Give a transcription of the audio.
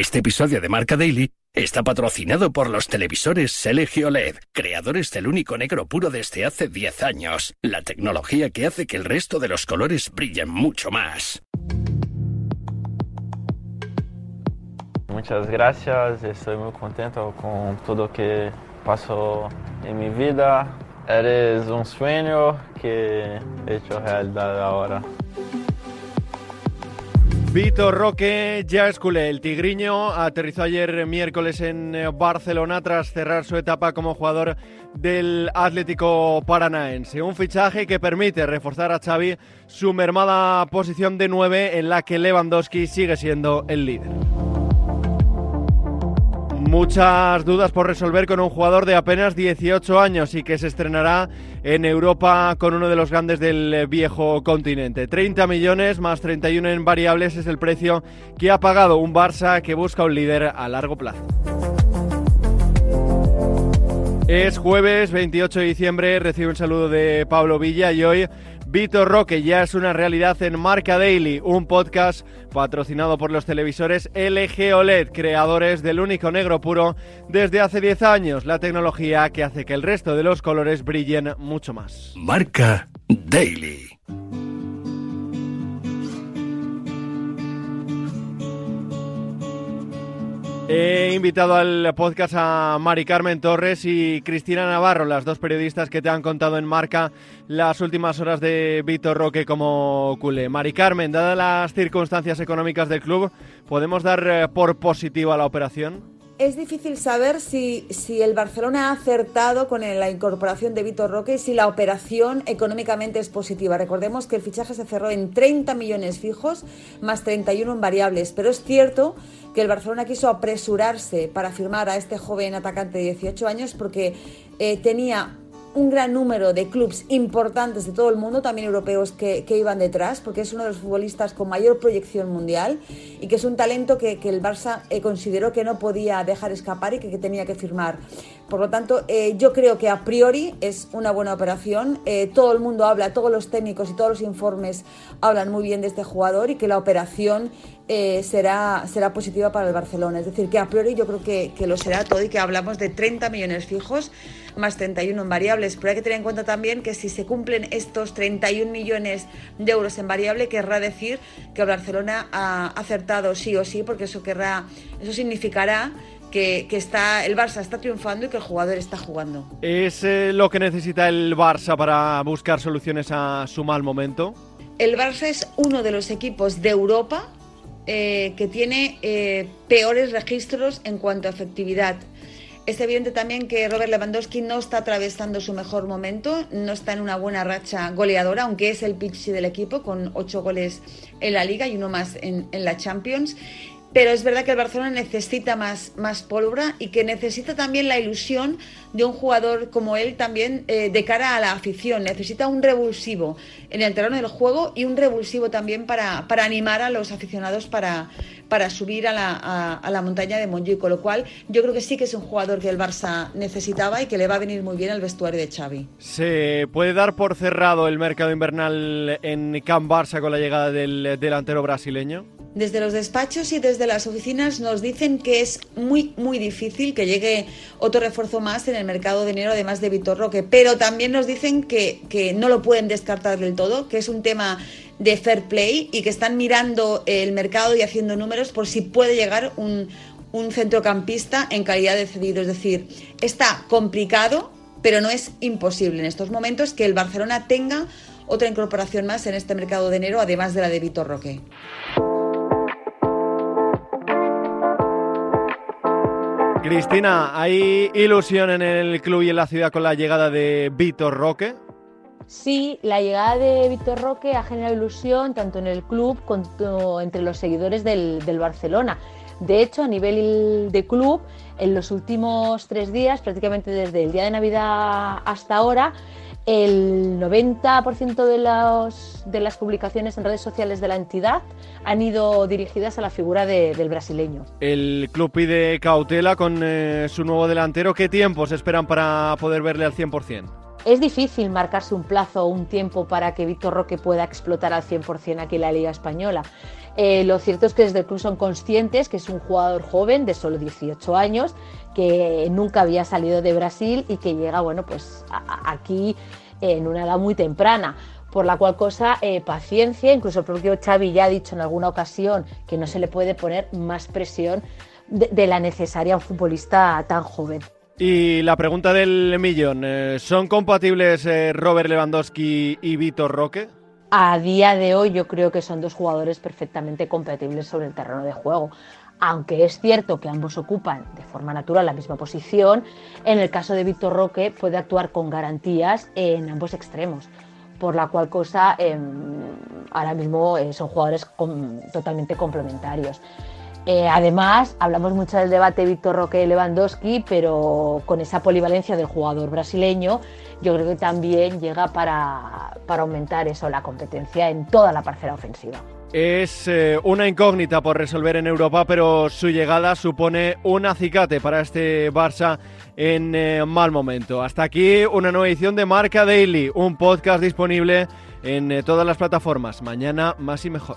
Este episodio de Marca Daily está patrocinado por los televisores LG OLED, creadores del único negro puro desde hace 10 años, la tecnología que hace que el resto de los colores brillen mucho más. Muchas gracias, estoy muy contento con todo lo que pasó en mi vida. Eres un sueño que he hecho realidad ahora. Vitor Roque ya es culé. El tigriño aterrizó ayer miércoles en eh, Barcelona tras cerrar su etapa como jugador del Atlético Paranaense. Un fichaje que permite reforzar a Xavi su mermada posición de 9 en la que Lewandowski sigue siendo el líder. Muchas dudas por resolver con un jugador de apenas 18 años y que se estrenará en Europa con uno de los grandes del viejo continente. 30 millones más 31 en variables es el precio que ha pagado un Barça que busca un líder a largo plazo. Es jueves 28 de diciembre, recibe un saludo de Pablo Villa y hoy Vitor Roque ya es una realidad en Marca Daily, un podcast patrocinado por los televisores LG OLED, creadores del único negro puro desde hace 10 años, la tecnología que hace que el resto de los colores brillen mucho más. Marca Daily. He invitado al podcast a Mari Carmen Torres y Cristina Navarro, las dos periodistas que te han contado en marca las últimas horas de Víctor Roque como culé. Mari Carmen, dadas las circunstancias económicas del club, ¿podemos dar eh, por positivo a la operación? Es difícil saber si, si el Barcelona ha acertado con la incorporación de Víctor Roque y si la operación económicamente es positiva. Recordemos que el fichaje se cerró en 30 millones fijos más 31 en variables, pero es cierto que el Barcelona quiso apresurarse para firmar a este joven atacante de 18 años porque eh, tenía un gran número de clubes importantes de todo el mundo, también europeos, que, iban detrás, porque es uno de los futbolistas con mayor proyección mundial y que es un talento que, el Barça eh, consideró que no podía dejar escapar y que, tenía que firmar. Por lo tanto, eh, yo creo que a priori es una buena operación. todo el mundo habla, todos los técnicos y todos los informes hablan muy bien de este jugador y que la operación eh, será, será positiva para el Barcelona. Es decir, que a priori yo creo que, lo será todo y que hablamos de 30 millones fijos más 31 en variables. Pero hay que tener en cuenta también que si se cumplen estos 31 millones de euros en variable, querrá decir que el Barcelona ha acertado sí o sí, porque eso querrá, eso significará que, está, el Barça está triunfando y que el jugador está jugando. ¿Es eh, lo que necesita el Barça para buscar soluciones a su mal momento? El Barça es uno de los equipos de Europa eh, que tiene eh, peores registros en cuanto a efectividad. Es evidente también que Robert Lewandowski no está atravesando su mejor momento, no está en una buena racha goleadora, aunque es el pitch del equipo, con ocho goles en la liga y uno más en, en la Champions. Pero es verdad que el Barcelona necesita más, más pólvora y que necesita también la ilusión de un jugador como él también eh, de cara a la afición. Necesita un revulsivo en el terreno del juego y un revulsivo también para, para animar a los aficionados para, para subir a la, a, la montaña de Montjuic. Con lo cual yo creo que sí que es un jugador que el Barça necesitaba y que le va a venir muy bien al vestuario de Xavi. ¿Se puede dar por cerrado el mercado invernal en Camp Barça con la llegada del delantero brasileño? Desde los despachos y desde las oficinas nos dicen que es muy, muy difícil que llegue otro refuerzo más en el mercado de enero, además de Vitor Roque, pero también nos dicen que, que no lo pueden descartar del todo, que es un tema de fair play y que están mirando el mercado y haciendo números por si puede llegar un, un centrocampista en calidad de cedido. Es decir, está complicado, pero no es imposible en estos momentos que el Barcelona tenga otra incorporación más en este mercado de enero, además de la de Vitor Roque. Cristina, ¿hay ilusión en el club y en la ciudad con la llegada de Víctor Roque? Sí, la llegada de Víctor Roque ha generado ilusión tanto en el club como entre los seguidores del, del Barcelona. De hecho, a nivel de club, en los últimos tres días, prácticamente desde el día de Navidad hasta ahora, el 90% de, de las publicaciones en redes sociales de la entidad han ido dirigidas a la figura del brasileño. El club pide cautela con eh, su nuevo delantero. ¿Qué tiempos esperan para poder verle al 100%? Es difícil marcarse un plazo o un tiempo para que Víctor Roque pueda explotar al 100% aquí en la Liga Española. Eh, lo cierto es que desde el club son conscientes que es un jugador joven de solo 18 años, que nunca había salido de Brasil y que llega, bueno, pues aquí en una edad muy temprana por la cual cosa eh, paciencia, incluso el propio Xavi ya ha dicho en alguna ocasión que no se le puede poner más presión de, la necesaria a un futbolista tan joven. Y la pregunta del millón, eh, ¿son compatibles eh, Robert Lewandowski y Vitor Roque? A día de hoy yo creo que son dos jugadores perfectamente compatibles sobre el terreno de juego. Aunque es cierto que ambos ocupan de forma natural la misma posición, en el caso de Víctor Roque puede actuar con garantías en ambos extremos por la cual cosa em, ahora mismo eh, son jugadores totalmente complementarios. Eh, además, hablamos mucho del debate Víctor Roque Lewandowski, pero con esa polivalencia del jugador brasileño, yo creo que también llega para, para aumentar eso, la competencia en toda la parcela ofensiva. Es eh, una incógnita por resolver en Europa, pero su llegada supone un acicate para este Barça en eh, mal momento. Hasta aquí una nueva edición de Marca Daily, un podcast disponible en eh, todas las plataformas. Mañana más y mejor.